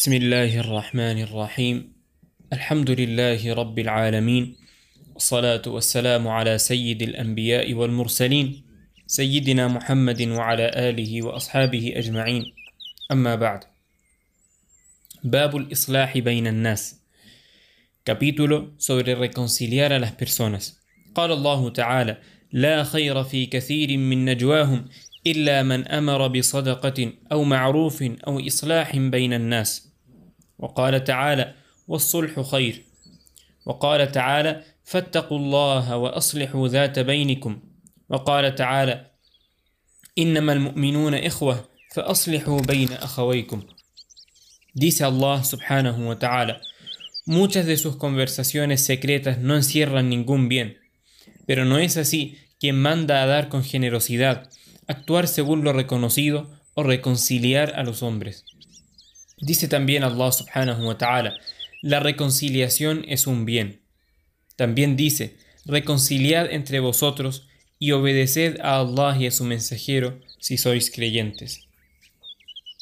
بسم الله الرحمن الرحيم. الحمد لله رب العالمين. والصلاة والسلام على سيد الأنبياء والمرسلين سيدنا محمد وعلى آله وأصحابه أجمعين. أما بعد. باب الإصلاح بين الناس. Capítulo sobre reconciliar a las personas. قال الله تعالى: لا خير في كثير من نجواهم إلا من أمر بصدقة أو معروف أو إصلاح بين الناس. وقال تعالى: والصلح خير. وقال تعالى: فاتقوا الله وأصلحوا ذات بينكم. وقال تعالى: إنما المؤمنون إخوة فأصلحوا بين أخويكم. Dice subhanahu wa ta'ala. Muchas de sus conversaciones secretas no encierran ningún bien, pero no es así quien manda a dar con generosidad, actuar según lo reconocido o reconciliar a los hombres. Dice también Allah subhanahu wa ta'ala, la reconciliación es un bien. También dice, reconciliad entre vosotros y obedeced a Allah y a su mensajero si sois creyentes.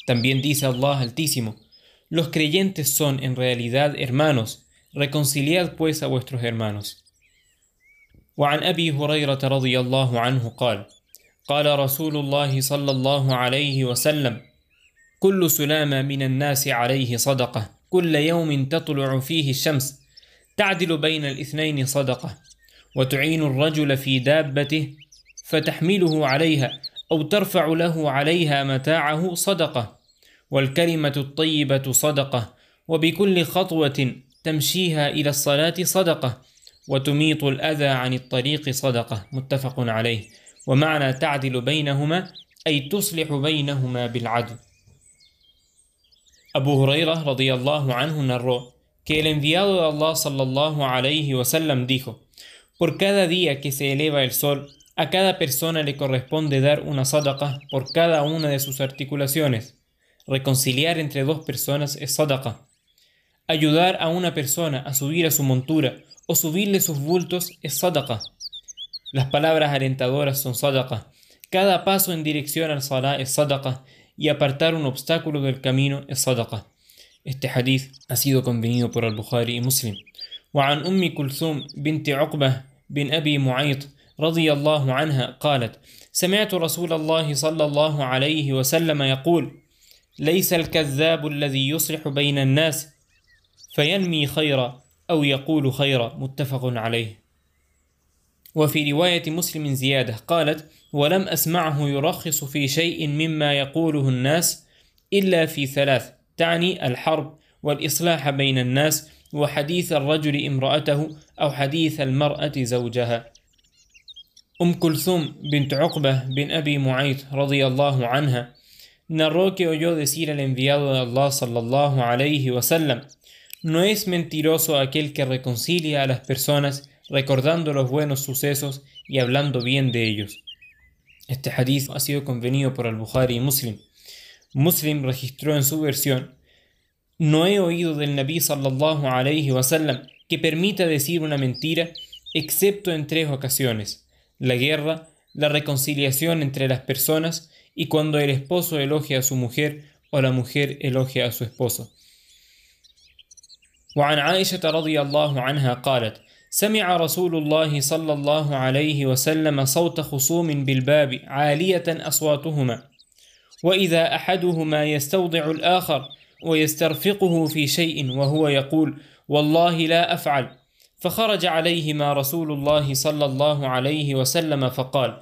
También dice Allah Altísimo, los creyentes son en realidad hermanos, reconciliad pues a vuestros hermanos. وعن أبي هريرة رضي الله عنه قال قال رسول الله صلى الله عليه وسلم كل سلامة من الناس عليه صدقة. كل يوم تطلع فيه الشمس. تعدل بين الاثنين صدقة. وتعين الرجل في دابته فتحمله عليها أو ترفع له عليها متاعه صدقة. والكلمة الطيبة صدقة. وبكل خطوة تمشيها إلى الصلاة صدقة. وتميط الأذى عن الطريق صدقة. متفق عليه. ومعنى تعدل بينهما أي تصلح بينهما بالعدل. Abu Huraira radiyallahu anhu narró que el enviado de Allah sallallahu alayhi wasallam dijo: Por cada día que se eleva el sol, a cada persona le corresponde dar una sadaqa por cada una de sus articulaciones. Reconciliar entre dos personas es sadaqa. Ayudar a una persona a subir a su montura o subirle sus bultos es sadaqa. Las palabras alentadoras son sadaqa. Cada paso en dirección al salah es sadaqa y apartar un obstáculo del camino es sadaqa. Este hadith ha sido convenido por al-Bukhari y Muslim. وعن أم كلثوم بنت عقبة بن أبي معيط رضي الله عنها قالت سمعت رسول الله صلى الله عليه وسلم يقول ليس الكذاب الذي يصلح بين الناس فينمي خيرا أو يقول خيرا متفق عليه وفي رواية مسلم زيادة قالت ولم أسمعه يرخص في شيء مما يقوله الناس إلا في ثلاث تعني الحرب والإصلاح بين الناس وحديث الرجل امرأته أو حديث المرأة زوجها. أم كلثوم بنت عقبة بن أبي معيط رضي الله عنها narró que oyó decir al enviado de Allah sallallahu alayhi wasallam No es mentiroso aquel que reconcilia a las personas recordando los buenos sucesos y hablando bien de ellos. Este hadith ha sido convenido por al-Bukhari y Muslim. Muslim registró en su versión No he oído del Nabi sallallahu alayhi wasallam que permita decir una mentira excepto en tres ocasiones: la guerra, la reconciliación entre las personas y cuando el esposo elogia a su mujer o la mujer elogia a su esposo. وعن عائشة رضي الله عنها قالت: سمع رسول الله صلى الله عليه وسلم صوت خصوم بالباب عالية أصواتهما، وإذا أحدهما يستوضع الآخر ويسترفقه في شيء وهو يقول: والله لا أفعل، فخرج عليهما رسول الله صلى الله عليه وسلم فقال: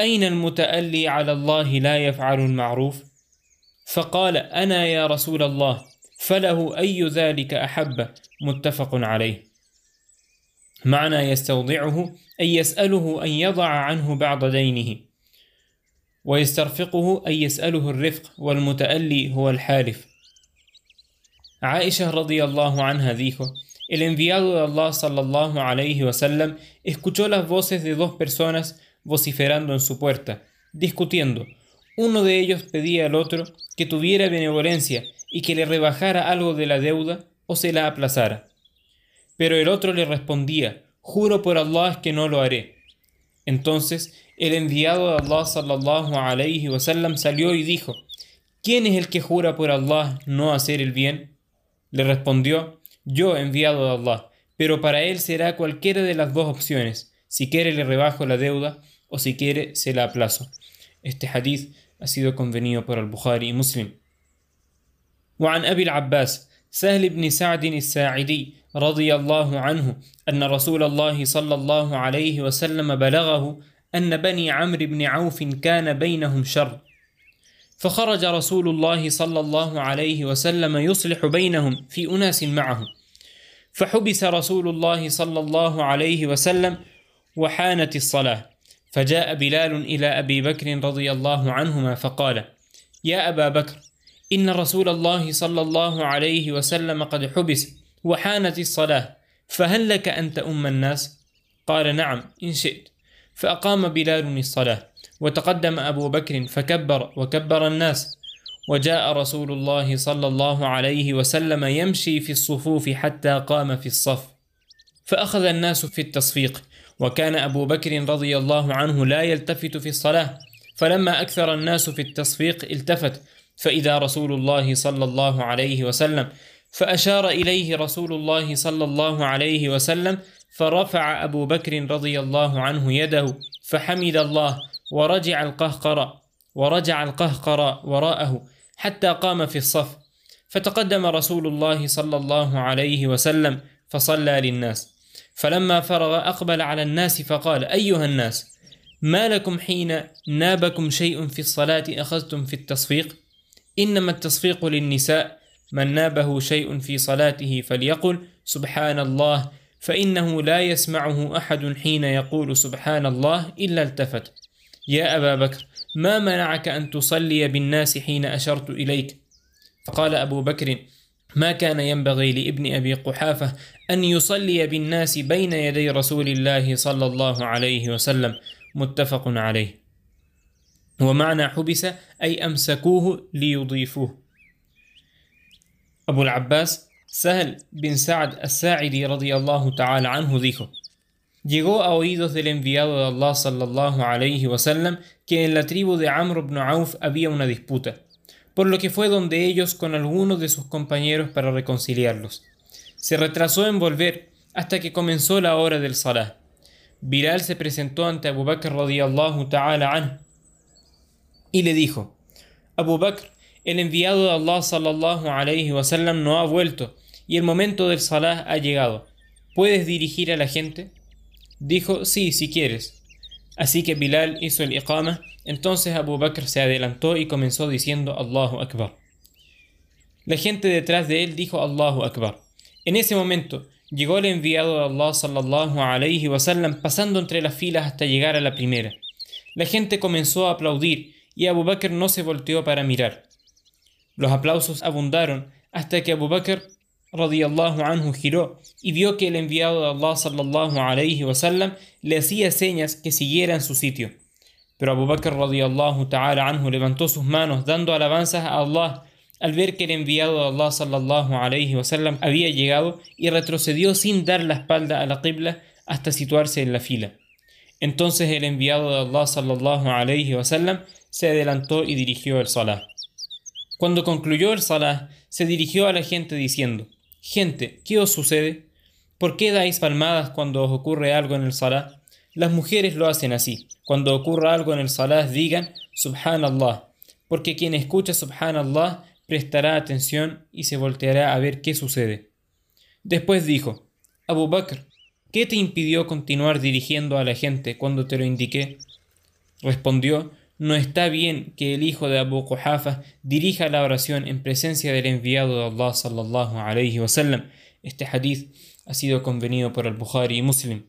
أين المتألي على الله لا يفعل المعروف؟ فقال: أنا يا رسول الله، فله أي ذلك أحب متفق عليه. معنى يستوضعه أي يسأله أن يضع عنه بعض دينه، ويسترفقه أي يسأله الرفق، والمتألي هو الحالف. Aisha radiyallahu anha dijo: El enviado de Allah sallallahu alayhi wasallam escuchó las voces de dos personas vociferando en su puerta, discutiendo. Uno de ellos pedía al otro que tuviera benevolencia y que le rebajara algo de la deuda o se la aplazara. Pero el otro le respondía, juro por Allah que no lo haré. Entonces el enviado de Allah sallallahu alayhi wasallam salió y dijo, ¿quién es el que jura por Allah no hacer el bien? Le respondió, yo enviado de Allah, pero para él será cualquiera de las dos opciones, si quiere le rebajo la deuda o si quiere se la aplazo. Este hadith ha sido convenido por al-Bukhari y Muslim. وعن أبي العباس سهل بن سعد الساعدي رضي الله عنه أن رسول الله صلى الله عليه وسلم بلغه أن بني عمرو بن عوف كان بينهم شر. فخرج رسول الله صلى الله عليه وسلم يصلح بينهم في أناس معه. فحبس رسول الله صلى الله عليه وسلم وحانت الصلاة. فجاء بلال إلى أبي بكر رضي الله عنهما فقال يا أبا بكر إن رسول الله صلى الله عليه وسلم قد حبس وحانت الصلاة. فهل لك أن تؤم الناس؟ قال نعم إن شئت. فأقام بلال الصلاة وتقدم أبو بكر فكبر وكبر الناس. وجاء رسول الله صلى الله عليه وسلم يمشي في الصفوف حتى قام في الصف. فأخذ الناس في التصفيق وكان أبو بكر رضي الله عنه لا يلتفت في الصلاة. فلما أكثر الناس في التصفيق التفت. فإذا رسول الله صلى الله عليه وسلم فأشار إليه رسول الله صلى الله عليه وسلم فرفع أبو بكر رضي الله عنه يده فحمد الله ورجع القهقر ورجع القهقر وراءه حتى قام في الصف. فتقدم رسول الله صلى الله عليه وسلم فصلى للناس. فلما فرغ أقبل على الناس فقال أيها الناس ما لكم حين نابكم شيء في الصلاة أخذتم في التصفيق؟ إنما التصفيق للنساء من نابه شيء في صلاته فليقل سبحان الله فإنه لا يسمعه أحد حين يقول سبحان الله إلا التفت. يا أبا بكر ما منعك أن تصلي بالناس حين أشرت إليك؟ فقال أبو بكر ما كان ينبغي لابن أبي قحافة أن يصلي بالناس بين يدي رسول الله صلى الله عليه وسلم. متفق عليه. ومعنى حبس أي أمسكوه ليضيفوه. Abu el Abbas Sahel bin Sa'ad as-Sa'idi radiyallahu ta'ala anhu dijo: Llegó a oídos del enviado de Allah sallallahu alayhi wasallam que en la tribu de Amr ibn Auf había una disputa, por lo que fue donde ellos con algunos de sus compañeros para reconciliarlos. Se retrasó en volver hasta que comenzó la hora del Salah. Bilal se presentó ante Abu Bakr radiyallahu ta'ala anhu y le dijo: Abu Bakr, el enviado de Allah sallallahu alayhi wasallam no ha vuelto y el momento del salah ha llegado. ¿Puedes dirigir a la gente? Dijo, sí, si quieres. Así que Bilal hizo el iqama, entonces Abu Bakr se adelantó y comenzó diciendo Allahu Akbar. La gente detrás de él dijo Allahu Akbar. En ese momento llegó el enviado de Allah sallallahu alayhi wasallam pasando entre las filas hasta llegar a la primera. La gente comenzó a aplaudir y Abu Bakr no se volteó para mirar. Los aplausos abundaron hasta que Abu Bakr radiyallahu anhu giró y vio que el enviado de Allah sallallahu alayhi wasallam le hacía señas que siguiera en su sitio. Pero Abu Bakr radiyallahu ta'ala anhu levantó sus manos dando alabanzas a Allah al ver que el enviado de Allah sallallahu alayhi wasallam había llegado y retrocedió sin dar la espalda a la qibla hasta situarse en la fila. Entonces el enviado de Allah sallallahu alayhi wasallam se adelantó y dirigió el salah. Cuando concluyó el salah, se dirigió a la gente diciendo: Gente, ¿qué os sucede? ¿Por qué dais palmadas cuando os ocurre algo en el salah? Las mujeres lo hacen así. Cuando ocurra algo en el salah digan Subhanallah, porque quien escucha Subhanallah prestará atención y se volteará a ver qué sucede. Después dijo, Abu Bakr, ¿qué te impidió continuar dirigiendo a la gente cuando te lo indiqué? Respondió, no está bien que el hijo de Abu Quhafa dirija la oración en presencia del enviado de Allah sallallahu alayhi wa sallam. Este hadith ha sido convenido por el Bukhari y Muslim.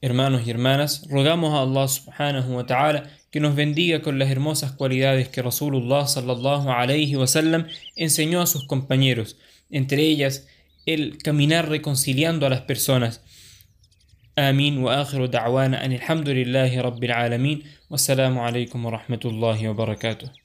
Hermanos y hermanas, rogamos a Allah subhanahu wa ta'ala que nos bendiga con las hermosas cualidades que Rasulullah sallallahu alayhi wa sallam enseñó a sus compañeros, entre ellas el caminar reconciliando a las personas, آمين وآخر دعوانا أن الحمد لله رب العالمين والسلام عليكم ورحمة الله وبركاته.